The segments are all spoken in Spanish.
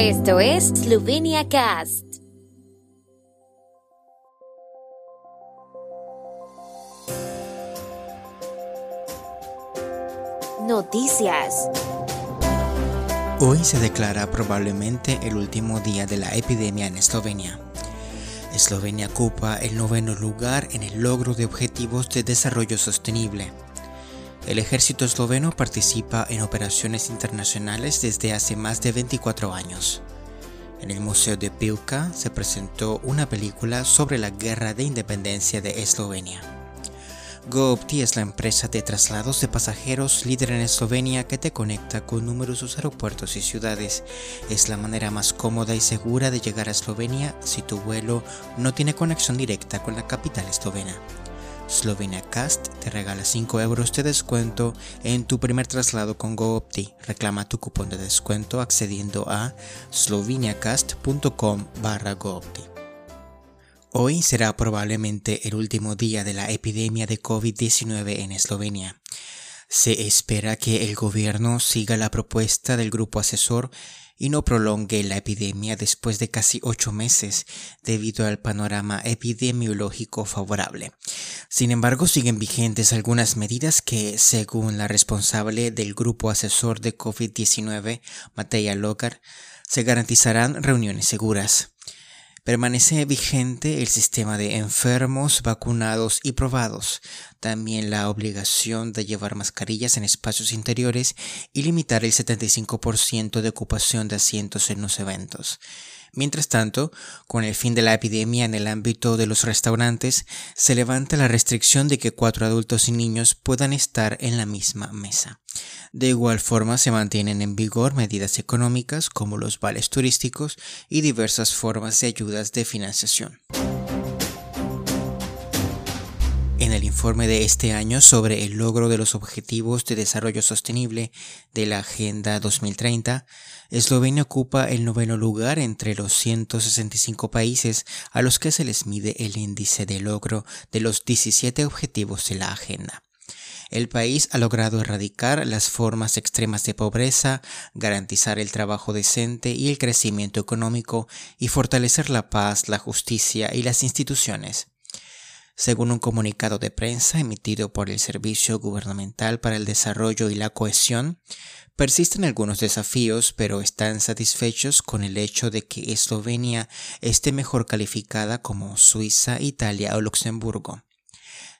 Esto es Slovenia Cast. Noticias. Hoy se declara probablemente el último día de la epidemia en Eslovenia. Eslovenia ocupa el noveno lugar en el logro de objetivos de desarrollo sostenible. El ejército esloveno participa en operaciones internacionales desde hace más de 24 años. En el Museo de Pilka se presentó una película sobre la guerra de independencia de Eslovenia. GoOpti es la empresa de traslados de pasajeros líder en Eslovenia que te conecta con numerosos aeropuertos y ciudades. Es la manera más cómoda y segura de llegar a Eslovenia si tu vuelo no tiene conexión directa con la capital eslovena. Slovenia Cast te regala 5 euros de descuento en tu primer traslado con GoOpti. Reclama tu cupón de descuento accediendo a sloveniacast.com barra GoOpti. Hoy será probablemente el último día de la epidemia de COVID-19 en Eslovenia. Se espera que el gobierno siga la propuesta del grupo asesor y no prolongue la epidemia después de casi ocho meses debido al panorama epidemiológico favorable. Sin embargo, siguen vigentes algunas medidas que, según la responsable del grupo asesor de COVID-19, Mateja Logar, se garantizarán reuniones seguras. Permanece vigente el sistema de enfermos, vacunados y probados, también la obligación de llevar mascarillas en espacios interiores y limitar el 75% de ocupación de asientos en los eventos. Mientras tanto, con el fin de la epidemia en el ámbito de los restaurantes, se levanta la restricción de que cuatro adultos y niños puedan estar en la misma mesa. De igual forma se mantienen en vigor medidas económicas como los vales turísticos y diversas formas de ayudas de financiación. En el informe de este año sobre el logro de los Objetivos de Desarrollo Sostenible de la Agenda 2030, Eslovenia ocupa el noveno lugar entre los 165 países a los que se les mide el índice de logro de los 17 objetivos de la agenda. El país ha logrado erradicar las formas extremas de pobreza, garantizar el trabajo decente y el crecimiento económico y fortalecer la paz, la justicia y las instituciones. Según un comunicado de prensa emitido por el Servicio Gubernamental para el Desarrollo y la Cohesión, persisten algunos desafíos, pero están satisfechos con el hecho de que Eslovenia esté mejor calificada como Suiza, Italia o Luxemburgo.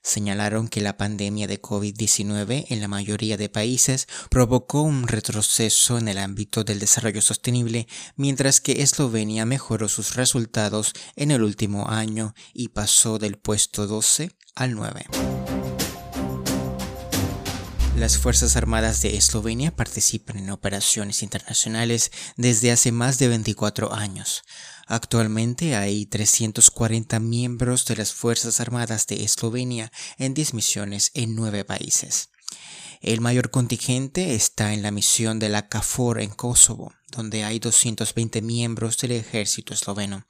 Señalaron que la pandemia de COVID-19 en la mayoría de países provocó un retroceso en el ámbito del desarrollo sostenible, mientras que Eslovenia mejoró sus resultados en el último año y pasó del puesto 12 al 9. Las Fuerzas Armadas de Eslovenia participan en operaciones internacionales desde hace más de 24 años. Actualmente hay 340 miembros de las Fuerzas Armadas de Eslovenia en 10 misiones en nueve países. El mayor contingente está en la misión de la CAFOR en Kosovo, donde hay 220 miembros del ejército esloveno.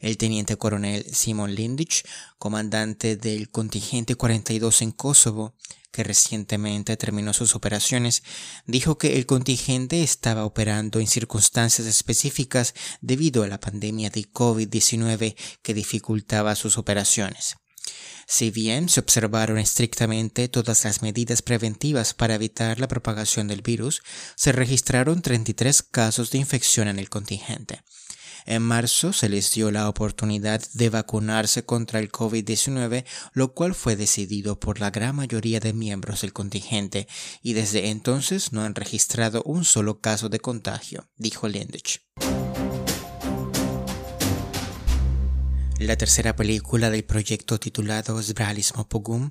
El teniente coronel Simon Lindic, comandante del contingente 42 en Kosovo, que recientemente terminó sus operaciones, dijo que el contingente estaba operando en circunstancias específicas debido a la pandemia de COVID-19 que dificultaba sus operaciones. Si bien se observaron estrictamente todas las medidas preventivas para evitar la propagación del virus, se registraron 33 casos de infección en el contingente. En marzo se les dio la oportunidad de vacunarse contra el COVID-19, lo cual fue decidido por la gran mayoría de miembros del contingente, y desde entonces no han registrado un solo caso de contagio, dijo Lendich. La tercera película del proyecto titulado Zbralismo Pogum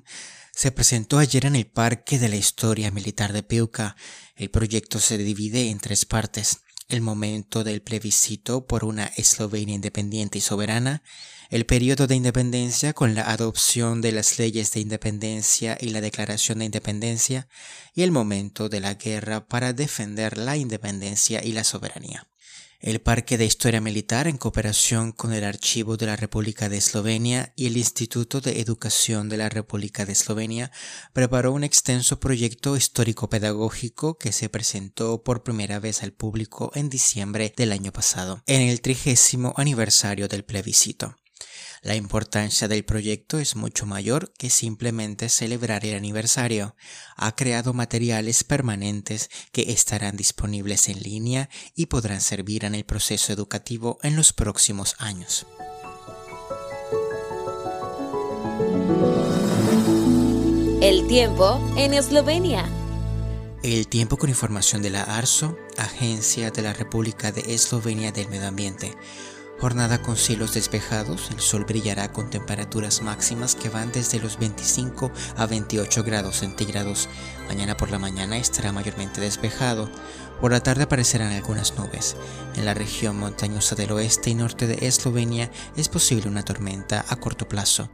se presentó ayer en el Parque de la Historia Militar de Piuca. El proyecto se divide en tres partes el momento del plebiscito por una Eslovenia independiente y soberana, el periodo de independencia con la adopción de las leyes de independencia y la declaración de independencia, y el momento de la guerra para defender la independencia y la soberanía. El Parque de Historia Militar, en cooperación con el Archivo de la República de Eslovenia y el Instituto de Educación de la República de Eslovenia, preparó un extenso proyecto histórico-pedagógico que se presentó por primera vez al público en diciembre del año pasado, en el trigésimo aniversario del plebiscito. La importancia del proyecto es mucho mayor que simplemente celebrar el aniversario. Ha creado materiales permanentes que estarán disponibles en línea y podrán servir en el proceso educativo en los próximos años. El tiempo en Eslovenia. El tiempo con información de la ARSO, Agencia de la República de Eslovenia del Medio Ambiente. Jornada con cielos despejados, el sol brillará con temperaturas máximas que van desde los 25 a 28 grados centígrados. Mañana por la mañana estará mayormente despejado. Por la tarde aparecerán algunas nubes. En la región montañosa del oeste y norte de Eslovenia es posible una tormenta a corto plazo.